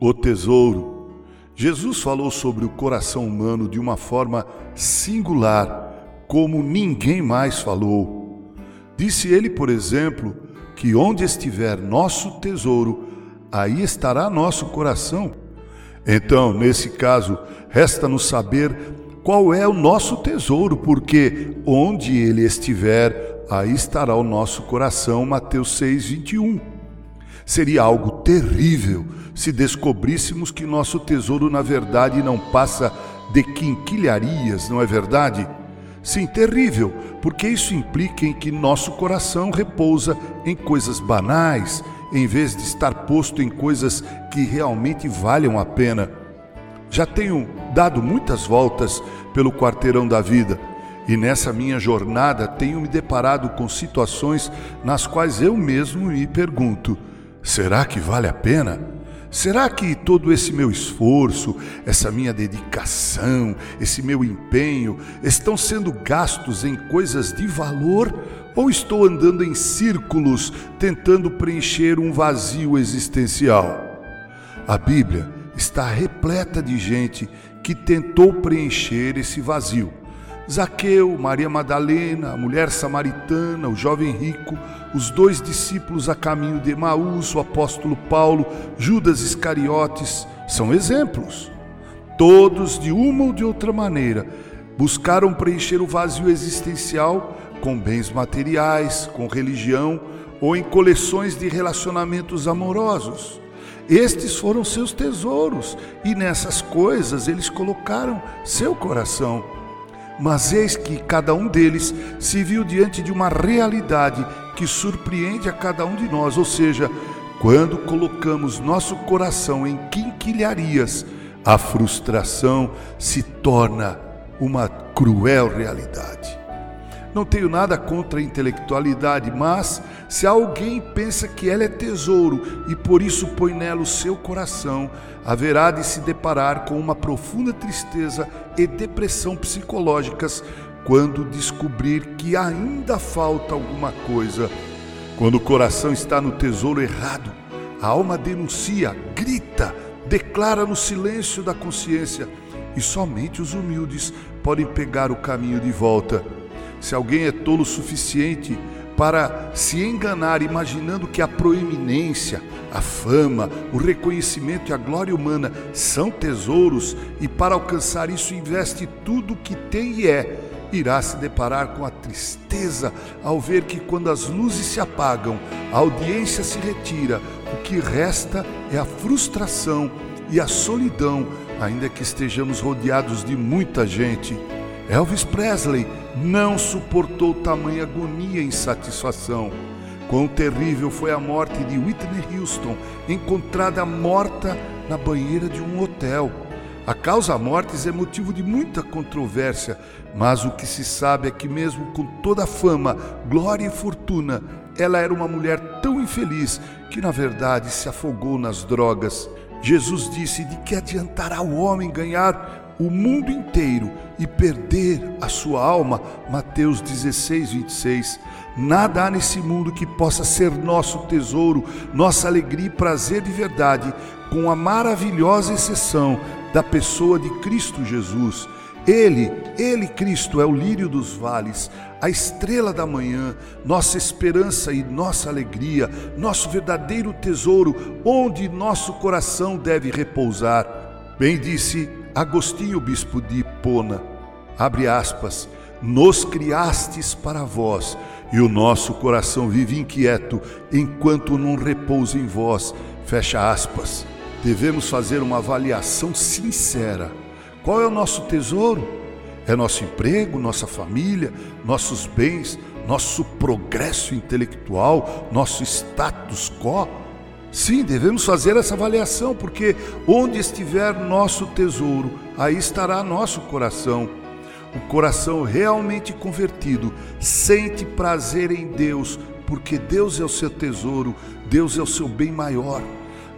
O tesouro. Jesus falou sobre o coração humano de uma forma singular, como ninguém mais falou. Disse ele, por exemplo, que onde estiver nosso tesouro, aí estará nosso coração. Então, nesse caso, resta-nos saber qual é o nosso tesouro, porque onde ele estiver, aí estará o nosso coração. Mateus 6, 21. Seria algo terrível se descobríssemos que nosso tesouro, na verdade, não passa de quinquilharias, não é verdade? Sim, terrível, porque isso implica em que nosso coração repousa em coisas banais, em vez de estar posto em coisas que realmente valham a pena. Já tenho dado muitas voltas pelo quarteirão da vida e nessa minha jornada tenho me deparado com situações nas quais eu mesmo me pergunto: Será que vale a pena? Será que todo esse meu esforço, essa minha dedicação, esse meu empenho estão sendo gastos em coisas de valor ou estou andando em círculos tentando preencher um vazio existencial? A Bíblia está repleta de gente que tentou preencher esse vazio Zaqueu, Maria Madalena, a mulher samaritana, o jovem rico, os dois discípulos a caminho de Emaús, o apóstolo Paulo, Judas Iscariotes, são exemplos. Todos, de uma ou de outra maneira, buscaram preencher o vazio existencial com bens materiais, com religião ou em coleções de relacionamentos amorosos. Estes foram seus tesouros e nessas coisas eles colocaram seu coração. Mas eis que cada um deles se viu diante de uma realidade que surpreende a cada um de nós, ou seja, quando colocamos nosso coração em quinquilharias, a frustração se torna uma cruel realidade. Não tenho nada contra a intelectualidade, mas se alguém pensa que ela é tesouro e por isso põe nela o seu coração, haverá de se deparar com uma profunda tristeza e depressão psicológicas quando descobrir que ainda falta alguma coisa. Quando o coração está no tesouro errado, a alma denuncia, grita, declara no silêncio da consciência e somente os humildes podem pegar o caminho de volta. Se alguém é tolo o suficiente para se enganar imaginando que a proeminência, a fama, o reconhecimento e a glória humana são tesouros e para alcançar isso investe tudo o que tem e é, irá se deparar com a tristeza ao ver que quando as luzes se apagam, a audiência se retira, o que resta é a frustração e a solidão, ainda que estejamos rodeados de muita gente. Elvis Presley não suportou tamanha agonia e insatisfação. Quão terrível foi a morte de Whitney Houston, encontrada morta na banheira de um hotel. A causa mortes é motivo de muita controvérsia, mas o que se sabe é que, mesmo com toda a fama, glória e fortuna, ela era uma mulher tão infeliz que, na verdade, se afogou nas drogas. Jesus disse: De que adiantará o homem ganhar o mundo inteiro e perder a sua alma, Mateus 16, 26. Nada há nesse mundo que possa ser nosso tesouro, nossa alegria e prazer de verdade, com a maravilhosa exceção da pessoa de Cristo Jesus. Ele, Ele, Cristo, é o lírio dos vales, a estrela da manhã, nossa esperança e nossa alegria, nosso verdadeiro tesouro, onde nosso coração deve repousar. Bem disse Agostinho, bispo de Hipona, abre aspas, nos criastes para vós, e o nosso coração vive inquieto enquanto não repousa em vós, fecha aspas. Devemos fazer uma avaliação sincera. Qual é o nosso tesouro? É nosso emprego, nossa família, nossos bens, nosso progresso intelectual, nosso status quo? Sim, devemos fazer essa avaliação, porque onde estiver nosso tesouro, aí estará nosso coração. O coração realmente convertido sente prazer em Deus, porque Deus é o seu tesouro, Deus é o seu bem maior.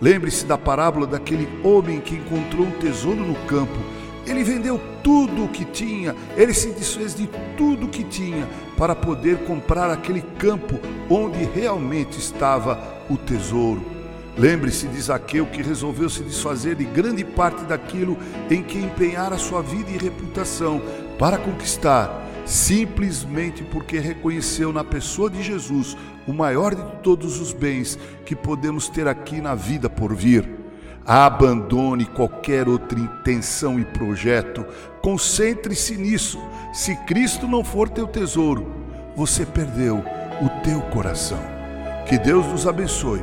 Lembre-se da parábola daquele homem que encontrou um tesouro no campo. Ele vendeu tudo o que tinha, ele se desfez de tudo o que tinha para poder comprar aquele campo onde realmente estava o tesouro. Lembre-se de Zaqueu que resolveu se desfazer de grande parte daquilo em que empenhara sua vida e reputação para conquistar, simplesmente porque reconheceu na pessoa de Jesus o maior de todos os bens que podemos ter aqui na vida por vir. Abandone qualquer outra intenção e projeto, concentre-se nisso. Se Cristo não for teu tesouro, você perdeu o teu coração. Que Deus nos abençoe